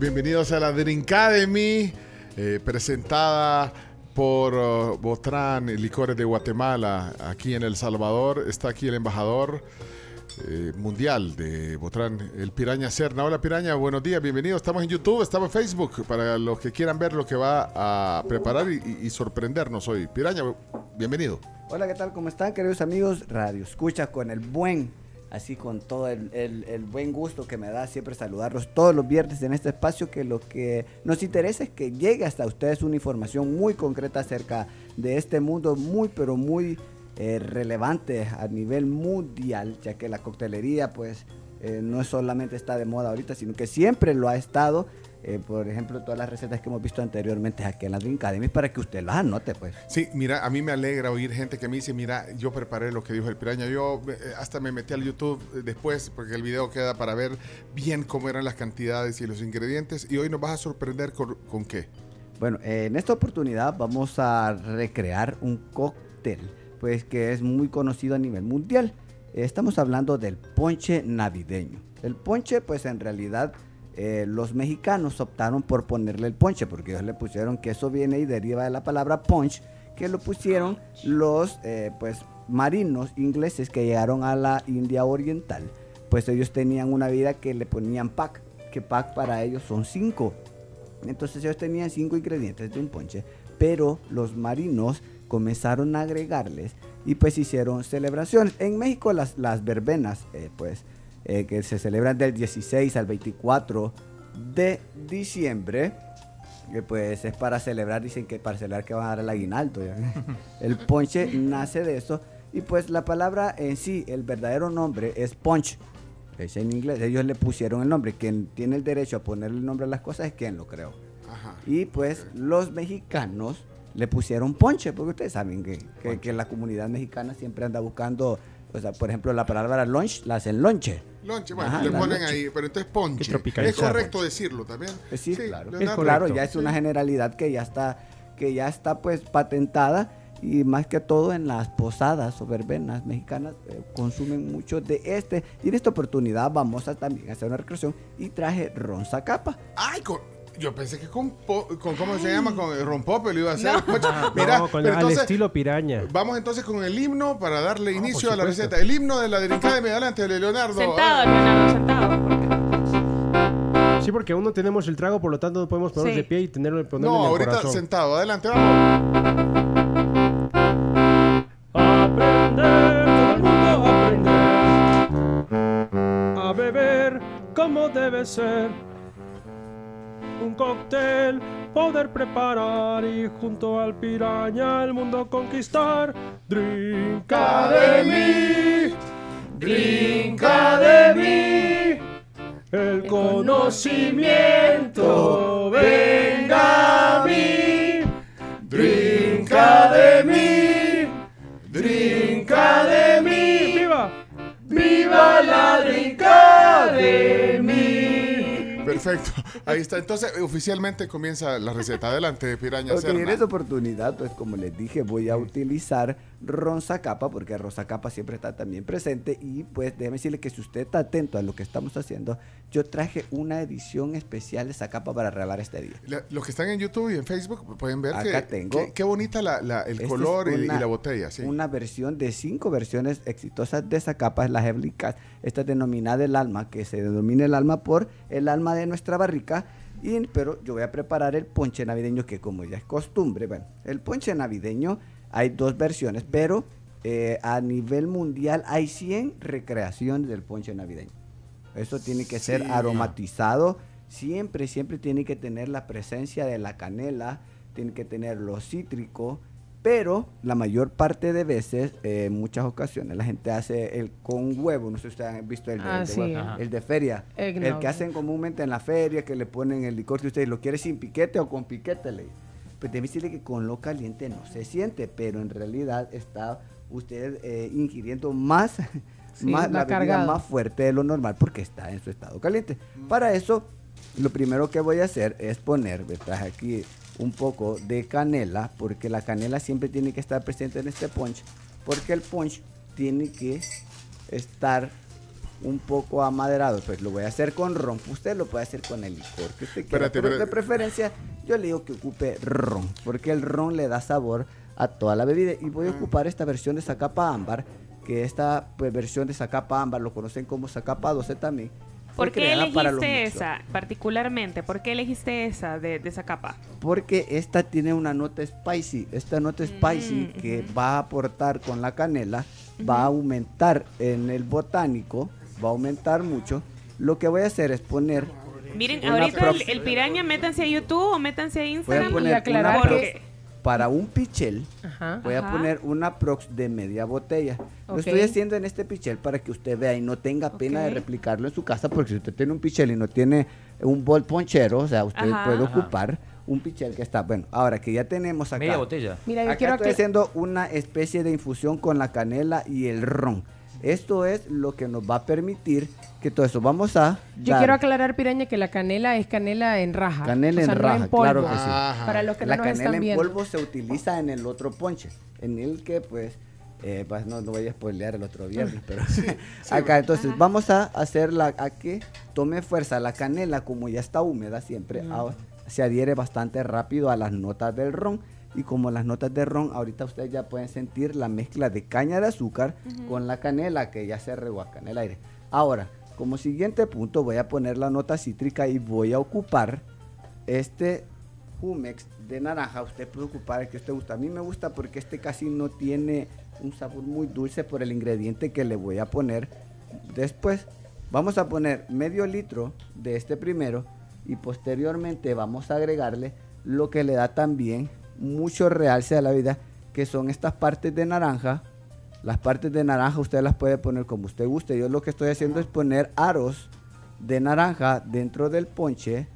bienvenidos a la Drinkademy, eh, presentada por uh, Botrán Licores de Guatemala, aquí en El Salvador. Está aquí el embajador eh, mundial de Botrán, el Piraña Serna. Hola Piraña, buenos días, bienvenido. Estamos en YouTube, estamos en Facebook, para los que quieran ver lo que va a preparar y, y sorprendernos hoy. Piraña, bienvenido. Hola, ¿qué tal? ¿Cómo están, queridos amigos? Radio Escucha con el buen así con todo el, el- buen gusto que me da siempre saludarlos todos los viernes en este espacio, que lo que nos interesa es que llegue hasta ustedes una información muy concreta acerca de este mundo muy, pero muy eh, relevante a nivel mundial, ya que la coctelería pues eh, no solamente está de moda ahorita, sino que siempre lo ha estado. Eh, por ejemplo, todas las recetas que hemos visto anteriormente aquí en la Drink Academy para que usted las anote, pues. Sí, mira, a mí me alegra oír gente que me dice, mira, yo preparé lo que dijo el piraña. Yo eh, hasta me metí al YouTube eh, después porque el video queda para ver bien cómo eran las cantidades y los ingredientes. Y hoy nos vas a sorprender con, con qué. Bueno, eh, en esta oportunidad vamos a recrear un cóctel, pues que es muy conocido a nivel mundial. Estamos hablando del ponche navideño. El ponche, pues en realidad eh, los mexicanos optaron por ponerle el ponche, porque ellos le pusieron que eso viene y deriva de la palabra punch, que lo pusieron los eh, pues marinos ingleses que llegaron a la India Oriental. Pues ellos tenían una vida que le ponían pack, que pack para ellos son cinco. Entonces ellos tenían cinco ingredientes de un ponche, pero los marinos comenzaron a agregarles y pues hicieron celebraciones. En México las, las verbenas, eh, pues, eh, que se celebran del 16 al 24 de diciembre, que pues es para celebrar, dicen que para celebrar que van a dar el aguinaldo. ¿ya? El ponche nace de eso y pues la palabra en sí, el verdadero nombre es punch. Es en inglés, ellos le pusieron el nombre. Quien tiene el derecho a ponerle el nombre a las cosas es quien lo creó. Ajá. Y pues los mexicanos le pusieron ponche, porque ustedes saben que, que- que la comunidad mexicana siempre anda buscando, o sea, por ejemplo, la palabra lunch la hacen lonche. Lonche, bueno, Ajá, le ponen lonche. ahí, pero entonces ponche. Es correcto decirlo también. Eh, Sí, claro. Ya es una generalidad que ya está, que ya está pues patentada y más que todo en las posadas o verbenas mexicanas eh, consumen mucho de este. Y en esta oportunidad vamos a también hacer una recreación y traje ron zacapa. Ay, con- yo pensé que con, po- con ¿cómo se llama? Con el rompope lo iba a hacer. No, Mira, con- pero entonces, estilo piraña. vamos entonces con el himno para darle inicio por a la receta. El himno de la Drinkademy, adelante, Leonardo. Sentado, Leonardo, sentado. Sí, porque aún no tenemos el trago, por lo tanto no podemos ponernos Sí. de pie y tenerlo ponerlo No, en el ahorita corazón. sentado, adelante, vamos. Aprender, todo el mundo aprender. A beber como debe ser. Un cóctel poder preparar y junto al piraña el mundo conquistar. Drink Academy. Drink Academy. El conocimiento venga a mí. Drink Academy. Drink Academy. ¡Viva! ¡Viva la Drink Academy! Perfecto. Ahí está. Entonces, oficialmente comienza la receta. Adelante, Piraña. Ok, en Serna. esta oportunidad, pues como les dije, voy a utilizar ron zacapa porque ron zacapa siempre está también presente y pues déjeme decirle que si usted está atento a lo que estamos haciendo, yo traje una edición especial de zacapa para regalar este día. La- los que están en YouTube y en Facebook pueden ver Acá que, tengo. qué bonita la- la- el color y, la botella. Sí. Una versión de cinco versiones exitosas de Zacapa, es la Heavenly Cat. Esta es denominada el alma, que se denomina el alma por el alma de nuestra barrica. Y, pero yo voy a preparar el ponche navideño, que como ya es costumbre, bueno, el ponche navideño hay dos versiones, pero eh, a nivel mundial hay 100 recreaciones del ponche navideño. Eso tiene que ser aromatizado. Siempre, siempre tiene que tener la presencia de la canela, tiene que tener lo cítrico, pero la mayor parte de veces, eh, en muchas ocasiones, la gente hace el con huevo. No sé si ustedes han visto el de, Ah, el de sí. huevo, Ajá. el de feria. El que hacen comúnmente en la feria, que le ponen el licor, si ustedes lo quieren sin piquete o con piquete. Le. Pues debe decirle que con lo caliente no se siente, pero en realidad está usted eh, ingiriendo más, Sí, más la bebida más fuerte de lo normal porque está en su estado caliente. Para eso, lo primero que voy a hacer es poner, traje aquí un poco de canela, porque la canela siempre tiene que estar presente en este punch, porque el punch tiene que estar un poco amaderado, pues lo voy a hacer con ron. Usted lo puede hacer con el licor que usted quiera. Pero de preferencia, yo le digo que ocupe ron, porque el ron le da sabor a toda la bebida. Y voy a ocupar esta versión de Zacapa Ámbar, que esta pues, versión de Zacapa Ámbar lo conocen como Zacapa 12 también. ¿Por qué elegiste esa particularmente? ¿Por qué elegiste esa de, de esa capa? Porque esta tiene una nota spicy. Esta nota spicy Mm, que ujú. va a aportar con la canela, va a aumentar en el botánico, va a aumentar mucho. Lo que voy a hacer es poner, Miren, ahorita el, el piraña, métanse a YouTube o métanse a Instagram y aclarar que- porque para un pichel, Ajá. voy a poner una prox de media botella. Lo estoy haciendo en este pichel para que usted vea y no tenga pena de replicarlo en su casa, porque si usted tiene un pichel y no tiene un bol ponchero, o sea, usted Ajá. puede Ajá. ocupar un pichel que está, bueno, ahora que ya tenemos acá Media botella. Mira, yo Acá quiero estoy haciendo una especie de infusión con la canela y el ron. Esto es lo que nos va a permitir que todo eso. Vamos a Yo dar quiero aclarar, Piraña, que la canela es canela en raja. Canela o sea, en no raja, polvo. claro que sí. Ajá. Para los que la no canela están en viendo. polvo se utiliza en el otro ponche, en el que pues eh, pues, no lo voy a spoilear el otro viernes, pero acá entonces vamos a hacer la a que tome fuerza la canela como ya está húmeda siempre, ahora se adhiere bastante rápido a las notas del ron y como las notas de ron ahorita ustedes ya pueden sentir la mezcla de caña de azúcar con la canela que ya se rehuaca en el aire. Ahora, como siguiente punto voy a poner la nota cítrica y voy a ocupar este Jumex de naranja, usted puede ocupar el que usted gusta. A mí me gusta porque este casi no tiene un sabor muy dulce por el ingrediente que le voy a poner. Después vamos a poner medio litro de este primero y posteriormente vamos a agregarle lo que le da también mucho realce a la vida, que son estas partes de naranja. Las partes de naranja usted las puede poner como usted guste. Yo lo que estoy haciendo es poner aros de naranja dentro del ponche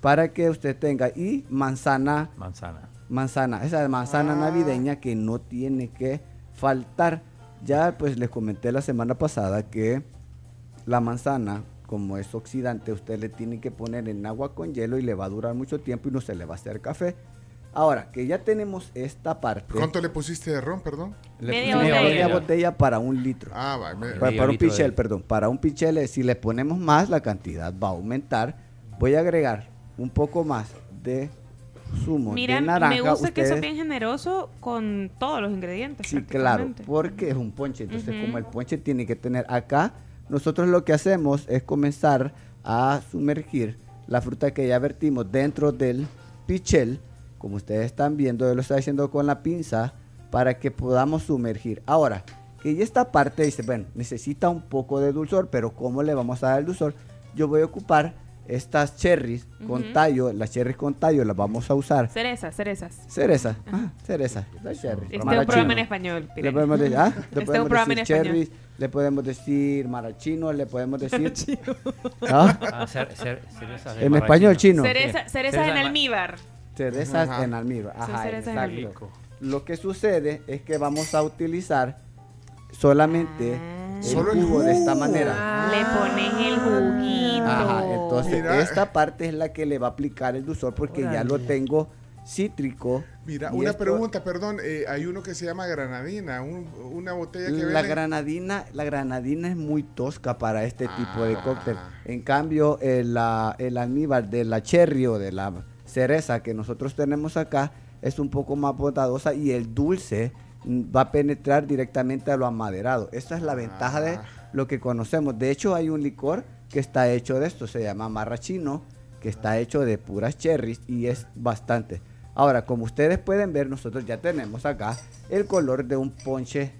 para que usted tenga y manzana Manzana. manzana esa manzana navideña que no tiene que faltar ya pues les comenté la semana pasada que la manzana como es oxidante usted le tiene que poner en agua con hielo y le va a durar mucho tiempo y no se le va a hacer café ahora que ya tenemos esta parte ¿Cuánto le pusiste de ron, perdón? le Media botella. media botella para un litro Ah, va. me- para, un de- pichel, perdón, para un pichel, eh, si le ponemos más, la cantidad va a aumentar. Voy a agregar un poco más de zumo Mira, de naranja. me gusta que Ustedes- bien generoso con todos los ingredientes. Sí, claro, porque es un ponche. Entonces, como el ponche tiene que tener acá, nosotros lo que hacemos es comenzar a sumergir la fruta que ya vertimos dentro del pichel. Como ustedes están viendo, yo lo estoy haciendo con la pinza para que podamos sumergir. Ahora, que ya esta parte dice, bueno, necesita un poco de dulzor, pero ¿cómo le vamos a dar el dulzor? Yo voy a ocupar estas cherries con tallo, las cherries con tallo las vamos a usar. Cerezas, cerezas. Cereza, ah, cereza, las cherries. Este es un programa en español. Le Piraña. podemos decir, ah, le Este es podemos un programa en decir español. cherries, le podemos decir marachino, le podemos decir... ¿Ah? Ah, cer- cer- cerezas de En español chino. Cereza- cerezas en almíbar. Cerezas Ajá. en almíbar. Ajá, exacto. Lo que sucede es que vamos a utilizar solamente Ah. el Solo el jugo de esta manera. Le pones el juguito. Ajá, entonces Mira. esta parte es la que le va a aplicar el dulzor porque ya lo tengo cítrico. Mira, una esto- pregunta, perdón. eh, hay uno que se llama granadina, un- una botella que La granadina, la granadina es muy tosca para este tipo de Ah. cóctel. En cambio, el, la- el almíbar de la cherry o de la cereza que nosotros tenemos acá es un poco más bondadosa y el dulce va a penetrar directamente a lo amaderado. Esta es la ventaja de Ah. lo que conocemos. De hecho, hay un licor que está hecho de esto, se llama marrachino, que está hecho de puras cherries y es bastante. Ahora, como ustedes pueden ver, nosotros ya tenemos acá el color de un ponche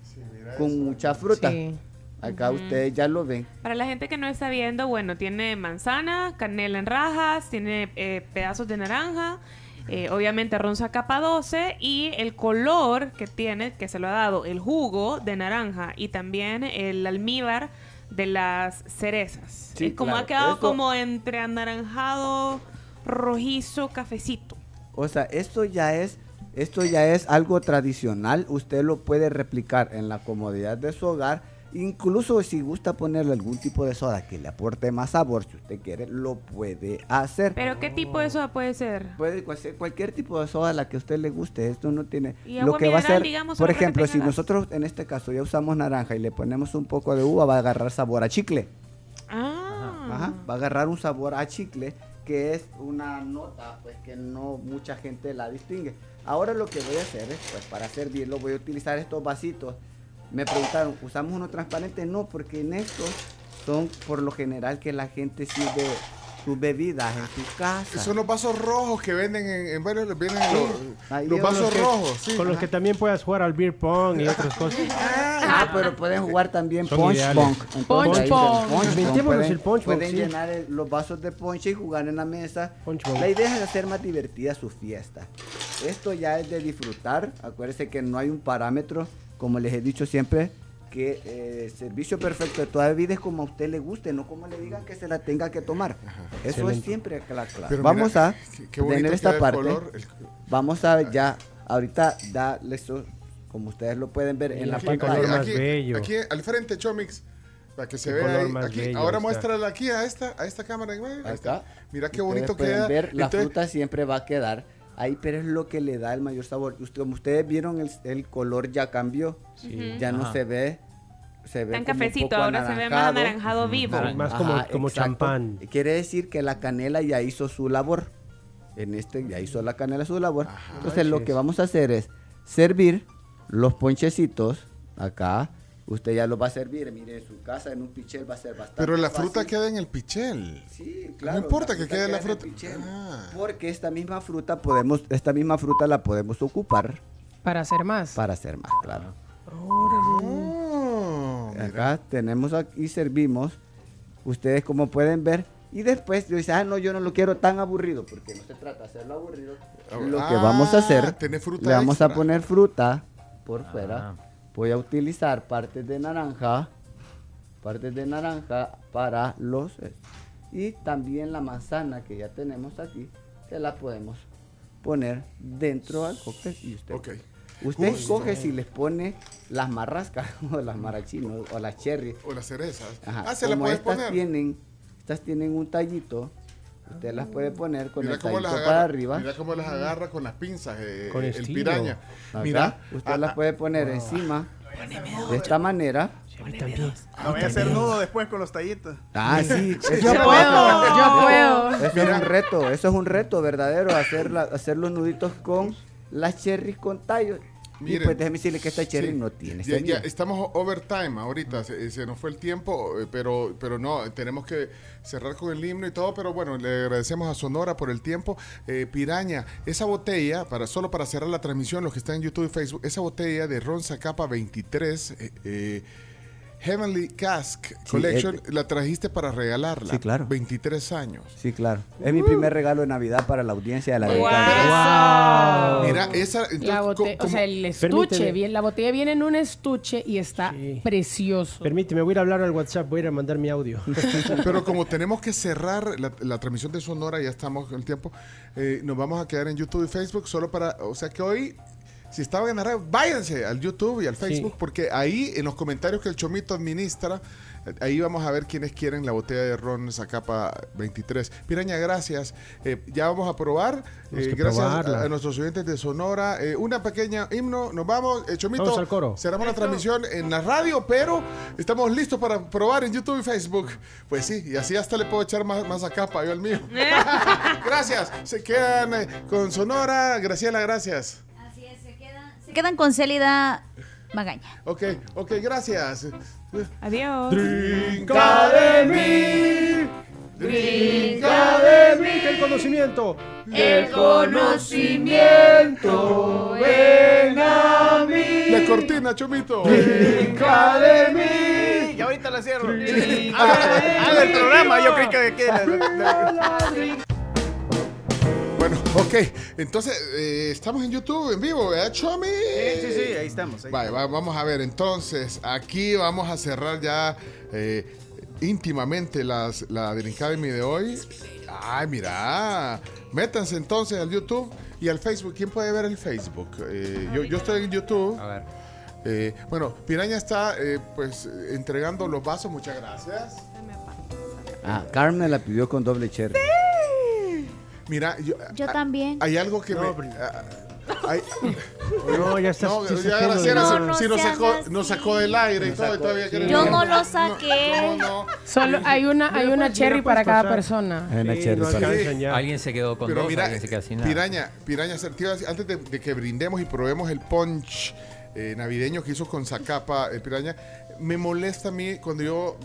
con mucha fruta. Sí. Acá ustedes ya lo ven. Para la gente que no está viendo, bueno, tiene manzana, canela en rajas, tiene eh, pedazos de naranja, eh, obviamente ronza capa 12 y el color que tiene, que se lo ha dado el jugo de naranja y también el almíbar de las cerezas. Sí, Es como claro. ha quedado como entre anaranjado, rojizo, cafecito. O sea, esto ya es, esto ya es algo tradicional. Usted lo puede replicar en la comodidad de su hogar. Incluso si gusta ponerle algún tipo de soda que le aporte más sabor, si usted quiere, lo puede hacer. Pero ¿qué tipo de soda puede ser? Puede cualquier, cualquier tipo de soda la que a usted le guste. Esto no tiene. Y lo que va a ser, digamos, por ejemplo, si nosotros en este caso ya usamos naranja y le ponemos un poco de uva, va a agarrar sabor a chicle. Ah. Ajá, va a agarrar un sabor a chicle que es una nota pues que no mucha gente la distingue. Ahora lo que voy a hacer es, pues para servirlo voy a utilizar estos vasitos. Me preguntaron, ¿usamos uno transparente? No, porque en estos son por lo general que la gente sirve sus bebidas en su casa. Son los vasos rojos que venden en, en varios. Vienen los, Ahí los digo, vasos los que- rojos, sí. Con los que también puedas jugar al beer pong y otras cosas. Ah, pero pueden jugar también Son punch ideales. pong. Punch pong. punch pong. Inventémonos Pueden, el punch pueden sí. llenar el- los vasos de ponche y jugar en la mesa. Punch. La idea es hacer más divertida su fiesta. Esto ya es de disfrutar. Acuérdense que no hay un parámetro, como les he dicho siempre, que eh, servicio perfecto de toda bebida es como a usted le guste, no como le digan que se la tenga que tomar. Eso es siempre la clave. Vamos mira, a qué- qué bonito tener esta el parte. color, el- Vamos a ya, ahorita darle eso, como ustedes lo pueden ver en la pantalla. color más aquí, bello. aquí al frente, Chomix. Para que se vea ahí. Aquí, bello ahora está. muéstrala aquí a esta, a esta cámara. Ahí está. Mira qué Ustedes bonito queda. ver, la Entonces, fruta siempre va a quedar ahí, pero es lo que le da el mayor sabor. Usted- como ustedes vieron, el, el color ya cambió. Ya no se ve. Se ve Tan como un cafecito, poco ahora se ve más anaranjado vivo. Naran- Más como- como champán. Quiere decir que la canela ya hizo su labor. En este ya hizo la canela su labor. Entonces lo que vamos a hacer es servir los ponchecitos acá. Usted ya los va a servir, mire, en su casa, en un pichel va a ser bastante pero la fruta fácil. queda en el pichel. Sí, claro. no importa que quede la queda en el fruta. pichel. Ah. Porque esta misma fruta podemos, esta misma fruta la podemos ocupar Para hacer más. para hacer más, claro. Oh, mira. Acá tenemos aquí y servimos. Ustedes como pueden ver. Y después dice, ah, no, yo no lo quiero tan aburrido, porque no se trata de hacerlo aburrido. Lo que Ah, vamos a hacer, fruta le vamos a poner fruta por fuera. Voy a utilizar partes de naranja, partes de naranja para los... Y también la manzana que ya tenemos aquí, se la podemos poner dentro al cóctel y usted. Usted escoge si les pone las marrascas o las marachinos o las cherry. O las cerezas. Ajá. Ah, se la Como puedes estas poner. tienen, estas tienen un tallito, usted las puede poner con Mira el cómo, tallito las para agarra, arriba. mira cómo las agarra con las pinzas, eh, Con el piraña. Acá, Mira, usted ah, las puede poner encima de esta manera. No voy a hacer nudo después con los tallitos. Ah, sí. eso- Yo puedo, yo puedo. Eso es un reto, eso es un reto verdadero, hacer, la- hacer los nuditos con las cherries con tallos. Y Miren. pues déjeme decirle que esta cherry Sí. no tiene Ya, ya estamos overtime ahorita, se, se nos fue el tiempo, eh, pero, pero no, tenemos que cerrar con el himno y todo, pero bueno, le agradecemos a Sonora por el tiempo. Eh, Piraña, esa botella, para solo para cerrar la transmisión, los que están en YouTube y Facebook, esa botella de Ron Zacapa 23, eh, eh, Heavenly Cask Collection, eh, la trajiste para regalarla. Sí, claro. 23 años. Sí, claro. Es mi primer regalo de Navidad para la audiencia de la Wow. Delicada. Mira, esa... La entonces, bote- co- o sea, el estuche, Permíteme. bien, la botella viene en un estuche y está Sí. precioso. Permíteme, voy a ir a hablar al WhatsApp, voy a ir a mandar mi audio. Pero como tenemos que cerrar la, la transmisión de Sonora, ya estamos con el tiempo, eh, nos vamos a quedar en YouTube y Facebook solo para, o sea que hoy, si estaban en la radio, váyanse al YouTube y al Facebook, Sí. porque ahí en los comentarios que el Chomito administra, eh, ahí vamos a ver quiénes quieren la botella de ron Zacapa 23. Piraña, gracias. Eh, ya vamos a probar. Eh, gracias a, a nuestros oyentes de Sonora. Eh, una pequeña himno, nos vamos. Eh, Chomito, Vamos al coro. cerramos la transmisión en la radio, pero estamos listos para probar en YouTube y Facebook. Pues sí, y así hasta le puedo echar más, más a capa yo al mío. gracias. Se quedan eh, con Sonora. Graciela, gracias. Se quedan, con Célida Magaña. Ok, ok, gracias. Adiós. Brinca de mí. ¡Brinca de mí! ¡Que el conocimiento! El conocimiento ven a mí. La cortina, Chomito. ¡Brinca de mí! Y ahorita la cierro. Haga el programa, yo creí que queda. Ok. Entonces, eh, estamos en YouTube en vivo, ¿verdad, Chomi? Sí, sí, sí, ahí estamos. ahí Vale, estamos. va- vamos a ver. Entonces, aquí vamos a cerrar ya eh, íntimamente las, la del Academy de hoy. Ay, mira. Métanse entonces al YouTube y al Facebook. ¿Quién puede ver el Facebook? Eh, yo, yo estoy en YouTube. A ver. Eh, bueno, Piraña está eh, pues entregando los vasos. Muchas gracias. Ah, Carmen la pidió con doble cherry. Mira, yo, Yo ah, también. hay algo que No, me... pero- ah, hay- No, ya está. No, sí, ya sí, Graciela sí, No, no sí nos sacó, nos sacó del aire y todo, y todavía quiere- Yo no lo saqué. No, no, no. Solo hay una, hay una pues, cherry para pues, cada persona. Hay una Sí, cherry para-. Alguien se quedó con Pero dos, mira, alguien se queda sin nada. piraña, piraña, a antes de, de que brindemos y probemos el punch eh, navideño que hizo con Zacapa, el piraña, me molesta a mí cuando yo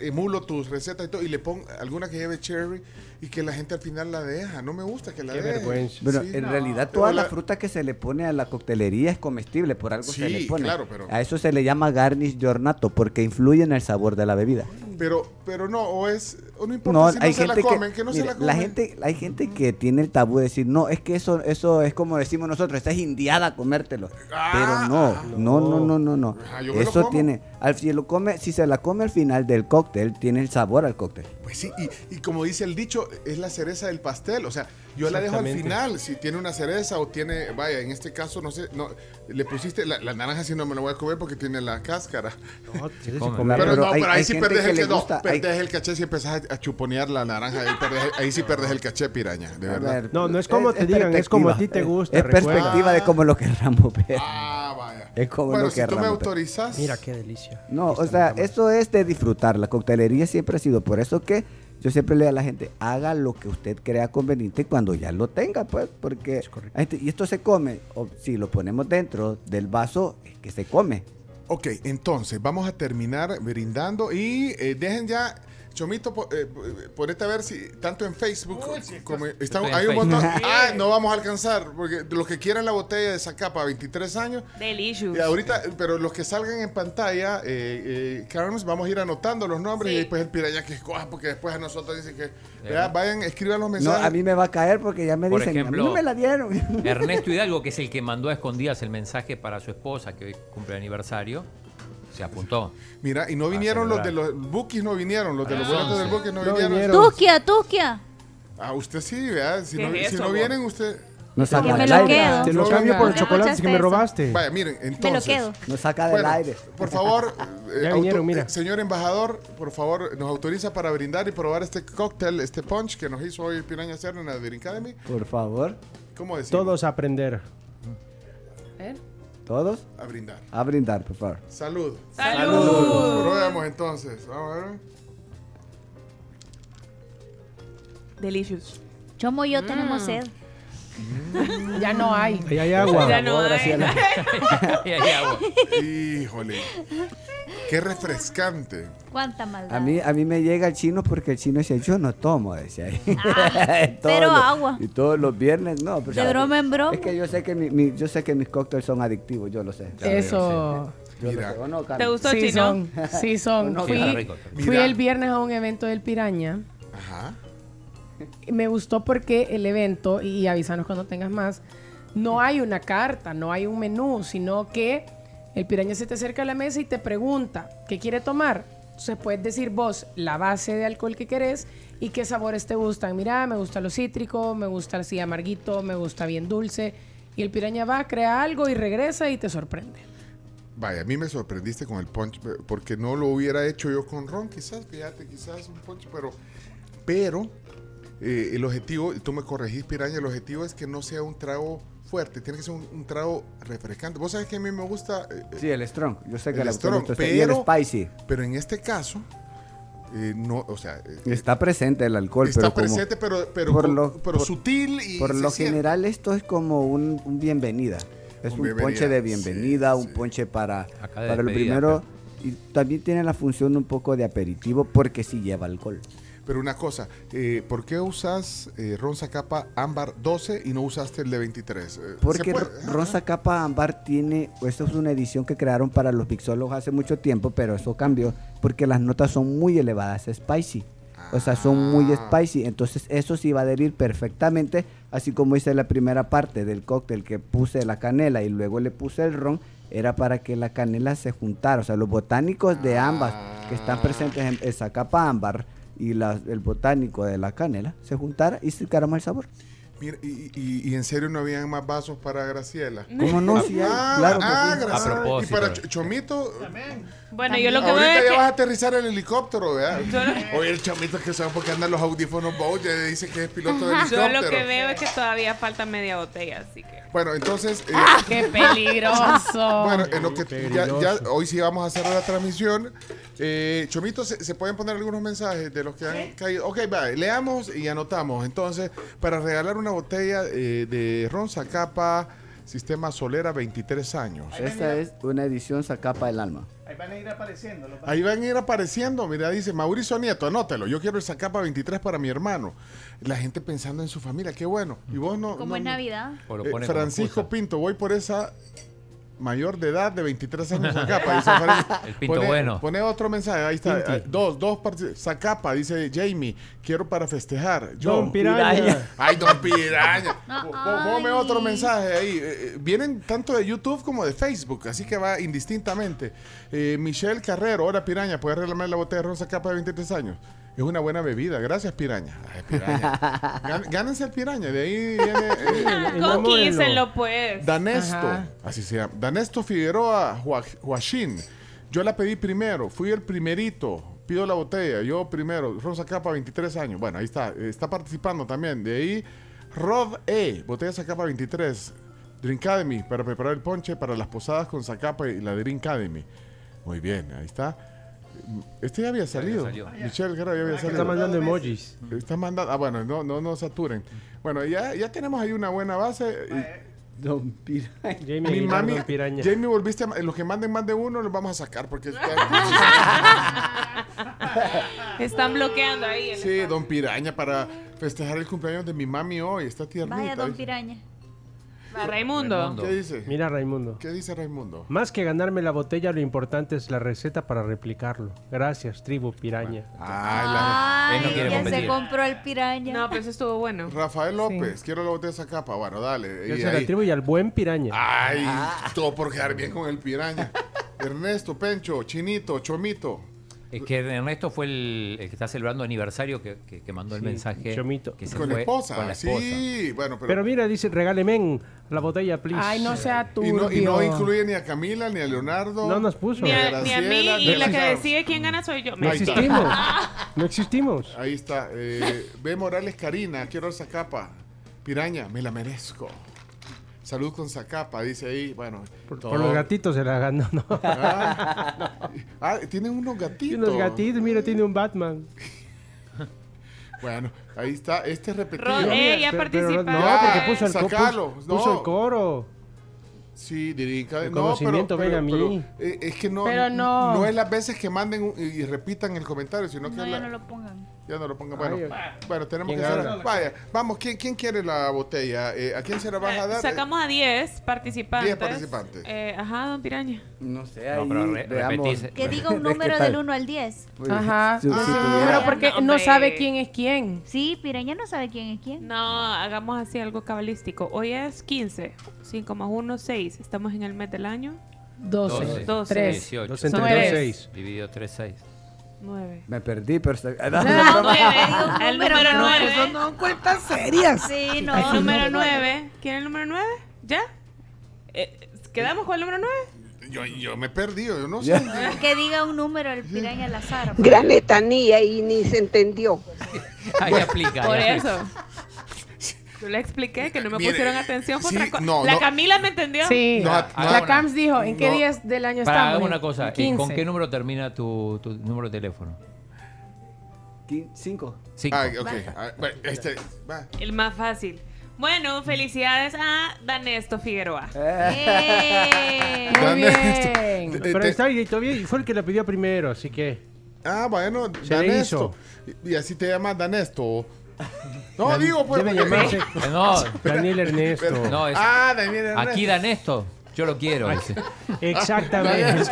emulo tus recetas y todo y le pongo alguna que lleve cherry y que la gente al final la deja. No me gusta que la Qué deje. vergüenza. Bueno, Sí. en No. realidad toda la la- fruta que se le pone a la coctelería es comestible, por algo se le pone. claro, pero- A eso se le llama garnish de ornato, porque influye en el sabor de la bebida. Pero, pero no, o es, no importa No, si hay se la gente comen, que, que, no se la comen. la gente, hay gente que tiene el tabú de decir, no, es que eso, eso es como decimos nosotros, esta es indiada comértelo. Ah, Pero no, no, no, no, no, no. Ah, Eso tiene, al si lo come, si se la come al final del cóctel, tiene el sabor al cóctel. Pues sí, y, y como dice el dicho, es la cereza del pastel. O sea, yo la dejo al final. Si tiene una cereza o tiene, vaya, en este caso, no sé, no, le pusiste la, la naranja, si no me la voy a comer porque tiene la cáscara. No, tienes que come. comer. Pero, pero no, hay- pero ahí sí que el, que- no, hay- perdes el caché si empezás a, chuponear la naranja. Ahí, perdes- ahí sí perdes el caché, piraña, de verdad. ver, No, no es como te digan, es como a ti te gusta, Es recuerda. perspectiva de cómo lo querramos ver. Ah, vaya. Es como bueno, lo si tú me autorizas. Mira qué delicia. No, o sea, eso es de disfrutar. La coctelería siempre ha sido por eso que yo siempre le digo a la gente, haga lo que usted crea conveniente cuando ya lo tenga, pues, porque Es gente- y esto se come, o si lo ponemos dentro del vaso, es que se come. Ok, entonces vamos a terminar brindando y eh, dejen ya. Chomito, eh, eh, ponete a ver si tanto en Facebook como está- Estoy en hay un montón. Ah, no vamos a alcanzar porque los que quieran la botella de Zacapa 23 años Delicious. y ahorita, pero los que salgan en pantalla, eh, eh, Carlos, vamos a ir anotando los nombres Sí. y después el piraña que escoja porque después a nosotros dicen que vayan, escriban los No, mensajes. a mí me va a caer porque ya me Por dicen, a ejemplo, mí no me la dieron. Ernesto Hidalgo, que es el que mandó a escondidas el mensaje para su esposa, que hoy cumple aniversario, se apuntó. Mira, y no vinieron los de los bookies, no vinieron, los de los Ah, boletos del bookies no, No vinieron. vinieron. Tusquia, Tusquia. Ah, usted sí, vea, si, ¿Qué no, es si eso, no vienen, usted... Nos saca del lo aire. quedo. Te lo No, cambio por ¿Por el chocolate que me robaste. Vaya, miren, Me lo entonces... quedo. Nos saca del aire. por favor, eh, vinieron, mira. eh, señor embajador, por favor, nos autoriza para brindar y probar este cóctel, este punch que nos hizo hoy Piraña Cerro en la Drink Academy. Por favor, ¿Cómo decimos? Todos aprender. Todos A brindar. a brindar, por favor. Salud. ¡Salud! Probemos entonces. Vamos a ver. Delicious. Chomo y yo tenemos sed. Ya no hay. Ahí hay agua. Ya no hay. Graciela. Ahí hay agua. Híjole. Qué refrescante. Cuánta maldad. A mí, a mí me llega el chino porque el chino decía, yo no tomo, decía ahí. Ah, pero los- agua. Y todos los viernes, no. pero- De broma en broma. Es que yo sé que, mi, mi- yo sé que mis cócteles son adictivos, yo lo sé. Eso. Yo Mira. lo sé. ¿O no, ¿Te gustó, Sí Chino? son. Sí son. No, Fui, rico, el viernes a un evento del Piraña. Ajá. Me gustó porque el evento, y avísanos cuando tengas más, no hay una carta, no hay un menú, sino que el piraña se te acerca a la mesa y te pregunta, ¿qué quiere tomar? Entonces puedes decir vos la base de alcohol que querés y qué sabores te gustan. Mira, me gusta lo cítrico, me gusta así amarguito, me gusta bien dulce. Y el piraña va, crea algo y regresa y te sorprende. Vaya, a mí me sorprendiste con el punch eh, porque no lo hubiera hecho yo con ron, quizás, fíjate, quizás un punch, pero, pero eh, el objetivo, y tú me corregís, Piraña, el objetivo es que no sea un trago fuerte, tiene que ser un, un trago refrescante. Vos sabés que a mí me gusta, eh, Sí, el strong. Yo sé que El le strong, gusta y el pero- spicy. pero en este caso, eh, no, o sea, eh, Está presente el alcohol, está pero como, presente, pero, pero, por lo- pero por- sutil y por lo siente. general esto es como un, un bienvenida. Es Un un, bienvenida, ponche de sí, bienvenida, un sí. ponche para, para lo primero. Y también tiene la función un poco de aperitivo porque sí lleva alcohol. Pero una cosa, eh, ¿por qué usas eh, Ron Zacapa Ámbar 12 y no usaste el de 23? Eh, ¿se Porque puede? Ro- Rosa Capa Ámbar tiene, esto es una edición que crearon para los mixólogos hace mucho tiempo, pero eso cambió porque las notas son muy elevadas, spicy. O sea, son muy Ah. spicy. Entonces, eso sí va a adherir perfectamente, así como hice la primera parte del cóctel que puse la canela y luego le puse el ron, era para que la canela se juntara. O sea, los botánicos de ambas que están presentes en esa capa ámbar y la- el botánico de la canela se juntara y se el sabor. Mira, y, y- y en serio no habían más vasos para Graciela. ¿Cómo no? Sí Ah, claro ah, sí. Graciela. A propósito. Y para Ch- Chomito, Bueno, yo lo que veo ahorita es ya que... vas a aterrizar el helicóptero, ¿verdad? Yo lo- Oye, el Chomito que sabe por qué andan los audífonos Bose, ya dice que es piloto de Yo helicóptero. lo que veo es que todavía falta media botella, así que... Bueno, entonces, eh, ¡Qué peligroso! bueno, en lo que ya, ya hoy sí vamos a hacer la transmisión. Eh, Chomito, ¿se, se pueden poner algunos mensajes de los que han caído? Ok, va, leamos y anotamos. Entonces, para regalar una botella eh, de Ron Zacapa, Sistema Solera, 23 años. Esta es una edición Zacapa del Alma. Ahí van a ir apareciendo. los- Ahí van a ir apareciendo. Mira, dice Mauricio Nieto, anótelo. Yo quiero el Zacapa 23 para mi hermano. La gente pensando en su familia, qué bueno. Y vos no. Como no- es no- Navidad. Eh, Francisco. Pinto, voy por esa mayor de edad de 23 años Zacapa. dice El Pinto pone, bueno. Pone otro mensaje, ahí está. Pinti. eh, Dos, dos Zacapa, dice Jamie, quiero para festejar. Yo. Don Piraña. Ay, don Piraña. Po- po- Ponme otro mensaje ahí. Eh, eh, Vienen tanto de YouTube como de Facebook, así que va indistintamente. Eh, Michelle Carrero, hola Piraña, ¿puedes regalarme la botella de Rosa Capa de 23 años? Es una buena bebida, gracias Piraña. Ay, Piraña. Gán- Gánense el Piraña, de ahí viene... eh, pues. Danesto, Ajá. así se llama. Danesto Figueroa Huachín. Yo la pedí primero, fui el primerito. Pido la botella, yo primero. Rosa Capa, 23 años. Bueno, ahí está. Está participando también. De ahí, Rod E. Botella Zacapa 23. Drink Academy para preparar el ponche para las posadas con Zacapa y la Drink Academy. Muy bien, ahí está. Este ya había salido. salió. Michelle Guerra ya había Está salido. mandando emojis. Está mandando. Ah, bueno, no, no, no saturen. Bueno, ya, ya tenemos ahí una buena base. y- Don Piraña. Jamie mi mami, Don Piraña. Jamie, volviste a, los que manden más de uno los vamos a sacar porque está- Están bloqueando ahí. el sí, don Piraña para festejar el cumpleaños de mi mami hoy, está tiernita. Vaya, don. Piraña. Va, Raimundo. ¿Qué dice? Mira, Raimundo. ¿Qué dice Raimundo? Más que ganarme la botella, lo importante es la receta para replicarlo. Gracias, tribu piraña. Ay, la- Él no Ay, quiere ya se compró el piraña. No, pero eso estuvo bueno. Rafael López, quiero la botella de esa capa. Bueno, dale. y Gracias a ahí. la tribu y al buen piraña. Ay, todo por quedar bien con el piraña. Ernesto, Pencho, Chinito, Chomito. Es que Ernesto fue el, el que está celebrando aniversario que, que- que mandó el Sí, mensaje. Chomito. Que se Con la fue esposa. Con la esposa. Sí, bueno, pero. Pero mira, dice, regáleme la botella, please. Ay, no sea y, turbio. no, y no incluye ni a Camila ni a Leonardo. No nos puso. Ni a, Graciela, ni a mí y la que decide quién gana soy yo. No existimos. No existimos. Ahí está. Eh, B. Morales Karina, quiero esa capa. Piraña, me la merezco. Salud con Zacapa, dice ahí. Bueno, Por, por los gatitos se la ganó. ¿no? Ah, ah, tienen unos gatitos. unos gatitos, mira, tiene un Batman. Bueno, ahí está. Este es repetido. Ro- eh, ya Pero- pero participa. no, Ya, porque puso el, sacalo, puso, no. puso el coro. Sí, Dirica. El No, conocimiento pero, ven a mí. pero, eh, es que no, Pero no. es las veces que manden y, y repitan el comentario, sino que No, la- ya no lo pongan. Ya no lo pongan. Bueno, Ay, bueno tenemos que ¿quién hacer. gana? Vaya, vamos, ¿quién, quién quiere la botella? Eh, ¿A quién se la vas a dar? Sacamos a 10 participantes. 10 participantes. Eh, ajá, don Piraña. No sé, No, ahí pero re- veamos. Que diga un ¿Qué número del 1 al 10. Pues, Ajá. si- si Ah. Pero porque No, no sabe quién es quién. Sí, Piraña no sabe quién es quién. No, hagamos así algo cabalístico. Hoy es 15. 5 más 1, 6. Estamos en el mes del año. 12, 12, 12. 3. 18. Dos entre Nueve. dos, seis. Dividido 3, 6. 9. Me perdí, pero... está- No, El número nueve. 9. no cuentas serias. Sí, no. El número 9. ¿Quién es el número 9? ¿Ya? Eh, ¿Quedamos con el número 9? Yo, yo me he perdido, yo no sé. Que diga un número el Piraña al azar. Gran letanía y ni se entendió. Ahí aplica. Por eso. Yo le expliqué que no me Mire, pusieron atención. Fue sí, otra cosa. no, la no. Camila me entendió. Sí. No, la CAMS dijo, ¿en qué días del año Para, estamos? hagamos una cosa. ¿y 15. ¿Con qué número termina tu, tu número de teléfono? Quin- Cinco. Cinco. Ah, ok. Ah, bueno, este, va. El más fácil. Bueno, felicidades a Danesto Figueroa. ¡Eh! Muy Dame esto. bien. Eh, Pero está todavía y fue el que la pidió primero, así que. Ah, bueno, Se Danesto. Y, y así te llamas Danesto. No, digo, pues. Debe llamarse No, Daniel Ernesto. no, es, Ah, Daniel Ernesto. aquí dan esto. Yo lo quiero. dice. Exactamente.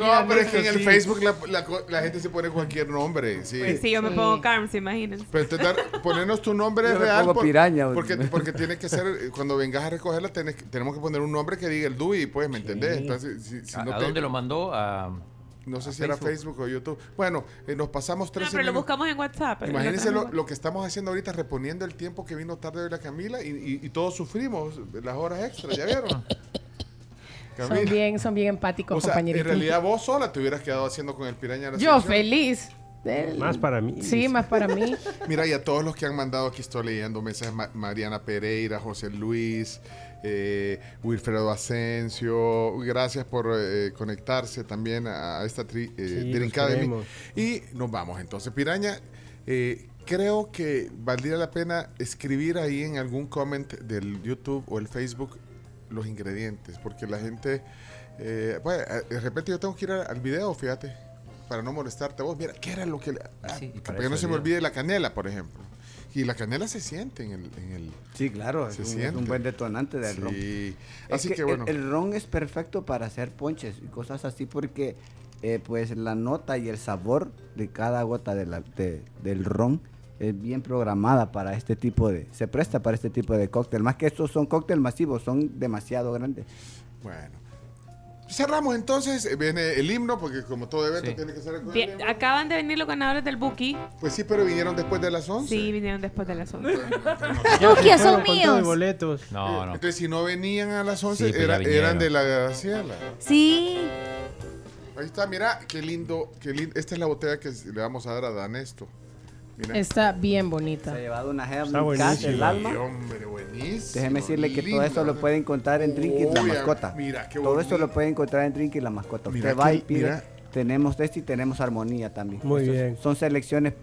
No, pero es que en el Sí. Facebook la, la co- la gente se pone cualquier nombre. Sí. Pues sí, yo me Sí. pongo Carms, imagínense. Pero dar- ponernos tu nombre Yo me real. pongo piraña, porque, porque tiene que ser, cuando vengas a recogerla, tenés tenemos que poner un nombre que diga el DUI, pues, ¿me entendés? Entonces, si, si ¿A, no a te- dónde lo mandó? A, no sé A si era Facebook. O YouTube. Bueno, eh, nos pasamos No, 13 pero lo buscamos en WhatsApp. Imagínense lo que estamos haciendo ahorita, reponiendo el tiempo que vino tarde hoy la Camila y, y- y todos sufrimos las horas extras, ¿ya vieron? Son bien, son bien empáticos, O sea, en compañeritos. realidad vos sola te hubieras quedado haciendo con el piraña la Yo sección. feliz. Del- Más para mí. Sí, más para mí. Mira, y a todos los que han mandado, aquí estoy leyendo mensajes, Ma- Mariana Pereira, José Luis, eh, Wilfredo Asensio, gracias por eh, conectarse también a, esta tri, eh, Sí, Academy. Y nos vamos entonces. Piraña, eh, creo que valdría la pena escribir ahí en algún comment del YouTube o el Facebook los ingredientes, porque la gente, eh, bueno, de repente yo tengo que ir al video, fíjate, para no molestarte a vos. Mira, ¿qué era lo que... le- ah, sí, para para que no se me olvide la canela, por ejemplo. Y la canela se siente en el... En el Sí, claro, es Se un, es siente. un buen detonante del ron. sí. Así que, el- bueno. El, ron es perfecto para hacer ponches y cosas así porque eh, pues la nota y el sabor de cada gota de la- de- del ron es bien programada para este tipo de... Se presta para este tipo de cóctel. Más que estos son cóctel masivos, son demasiado grandes. Bueno. Cerramos entonces, eh, viene el himno, porque como todo evento Sí. tiene que ser... con el Bien, himno. acaban de venir los ganadores del Buki. Pues sí, pero vinieron después de las 11. Sí, vinieron después de las 11. Bukios son Fueron con todo y míos. boletos. No, no. Entonces, si no venían a las 11, Sí, era- eran de la Graciela. Sí. Ahí está, mira, qué lindo, qué lindo. Esta es la botella que le vamos a dar a Danesto. Mira. Está bien Se ha bonita. llevado una buenísimo. el alma. Sí, hombre, buenísimo. Déjeme decirle que todo esto lo puede encontrar en Drinkit la mascota. mira, qué todo esto lo puede encontrar en Drinkit la mascota. Mira Usted va y pide. mira. Tenemos este y tenemos armonía también. Muy Estos bien. Son selecciones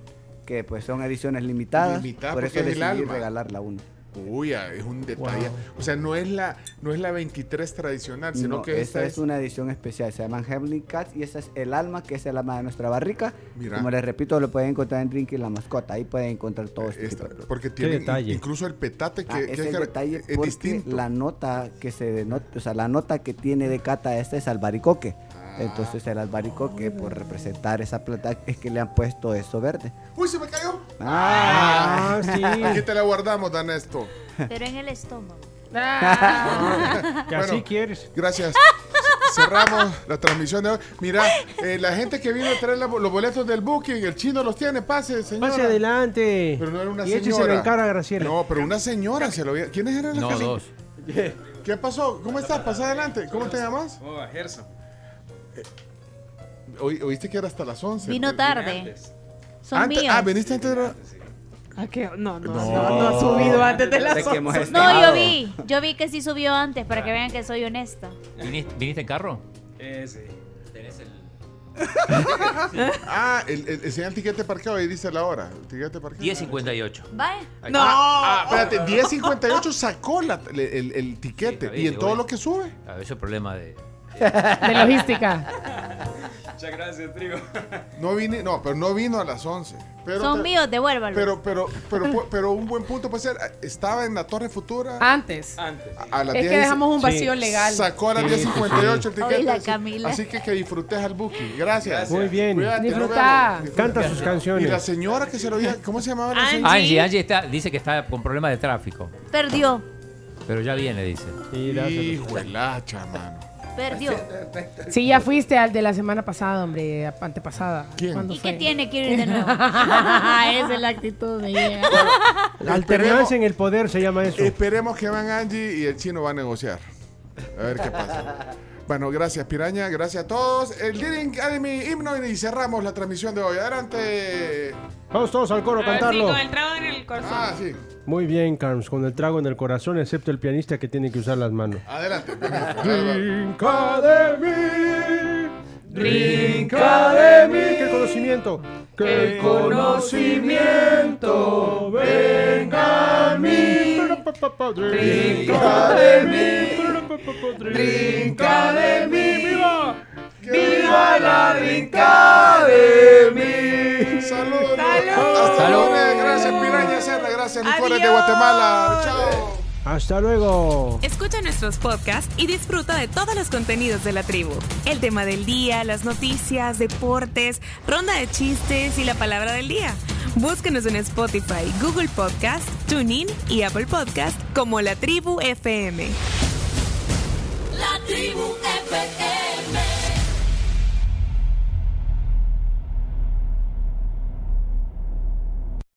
que pues son ediciones limitadas. Limitada por eso es el decidí alma. regalarla una. Uy, ah, es un detalle. O sea, no es la no es la 23 tradicional, sino No, que esta esta es una edición especial. Se llaman Heavenly Cats y esa es el alma, que es el alma de nuestra barrica. Mira. Como les repito, lo pueden encontrar en Drinkit la mascota. Ahí pueden encontrar todo este esta, tipo de productos. porque tiene detalle. incluso el petate que, Ah, que es el detalle es porque distinto. la nota que se denota, o sea, la nota que tiene de cata esta es albaricoque. Ah. Entonces el albaricoque, por representar esa plata, es que le han puesto eso verde. Uy, se me cayó. Ah, sí. Aquí te la guardamos, Danesto. Pero en el estómago. Ah, Que así Bueno. quieres. Gracias. Cerramos la transmisión de hoy. Mira, eh, la gente que vino a traer la- los boletos del booking, el chino los tiene, pase, señora. Pase adelante. Pero no era una y señora. en cara a Graciela. No, pero una señora se lo había. ¿Quiénes eran las No, que- dos. ¿Qué pasó? ¿Cómo estás? Pasa adelante. ¿Cómo te llamas? Oh, Gerson. Oí- Oíste que era hasta las 11. Vino tarde. Son Antes- míos. ah, viniste antes de la- ¿A qué? No, no, No. no, no ha subido antes de las Sé que hemos 11. No, yo vi. Yo vi que sí subió antes para que vean que soy honesta. ¿Viniste, viniste en carro? Eh, sí. Tenés el. Ah, el, el, enseña el tiquete parqueado y dice la hora. El tiquete parqueado. 10.58. Vaya. No. está. Ah, espérate, 10.58 sacó la- el, el- el tiquete. Sí, y en todo hoy. lo que sube. A ver, eso es problema de. De logística. Muchas gracias, Trigo. No vine, no, pero no vino a las 11. Pero, Son míos, devuélvalos. Pero, pero, pero, pero un buen punto puede ser, estaba en la Torre Futura Antes. Antes. a, a las Es 10 que dejamos un Sí. vacío legal. Sacó a las Sí, 10.58 el la así- Camila. Así que que disfrutes al booking. Gracias. Muy bien. Cuídate, Disfruta. Canta sus Y la canciones. señora que se lo había, ¿cómo se llamaba la Angie. señora? Angie, Angie está, dice que está con problemas de tráfico. Perdió. Pero ya viene, dice. Lacha, mano. Perdió. Sí, ya fuiste al de la semana pasada, hombre, antepasada. ¿Quién? ¿Cuándo ¿Y fue? qué tiene que ir de nuevo? Esa es la actitud de ella. La alternancia en el poder se llama eso. Esperemos que van Angie y el chino va a negociar. A ver qué pasa. Bueno, gracias Piraña, gracias a todos. El Leading Academy himno y cerramos la transmisión de hoy. Adelante. Vamos todos al coro a A ver, sí, cantarlo. con el trago en el corazón. Ah, sí. Muy bien, Carms, con el trago en el corazón, excepto el pianista que tiene que usar las manos. Adelante. Drink Academy. Drink Academy. Que el conocimiento. El conocimiento venga a mí. Drink Academy. Drink Academy. ¡Viva! ¡Viva la Drink Academy! Saludos. Salud. Hasta Salud. lunes. Gracias Piraña Serra. Gracias Licores de. Guatemala. Chao. Hasta luego. Escucha nuestros podcasts y disfruta de todos los contenidos de la tribu. El tema del día, las noticias, deportes, ronda de chistes y la palabra del día. Búscanos en Spotify, Google Podcast, TuneIn y Apple Podcast como La Tribu FM. la tribu FM.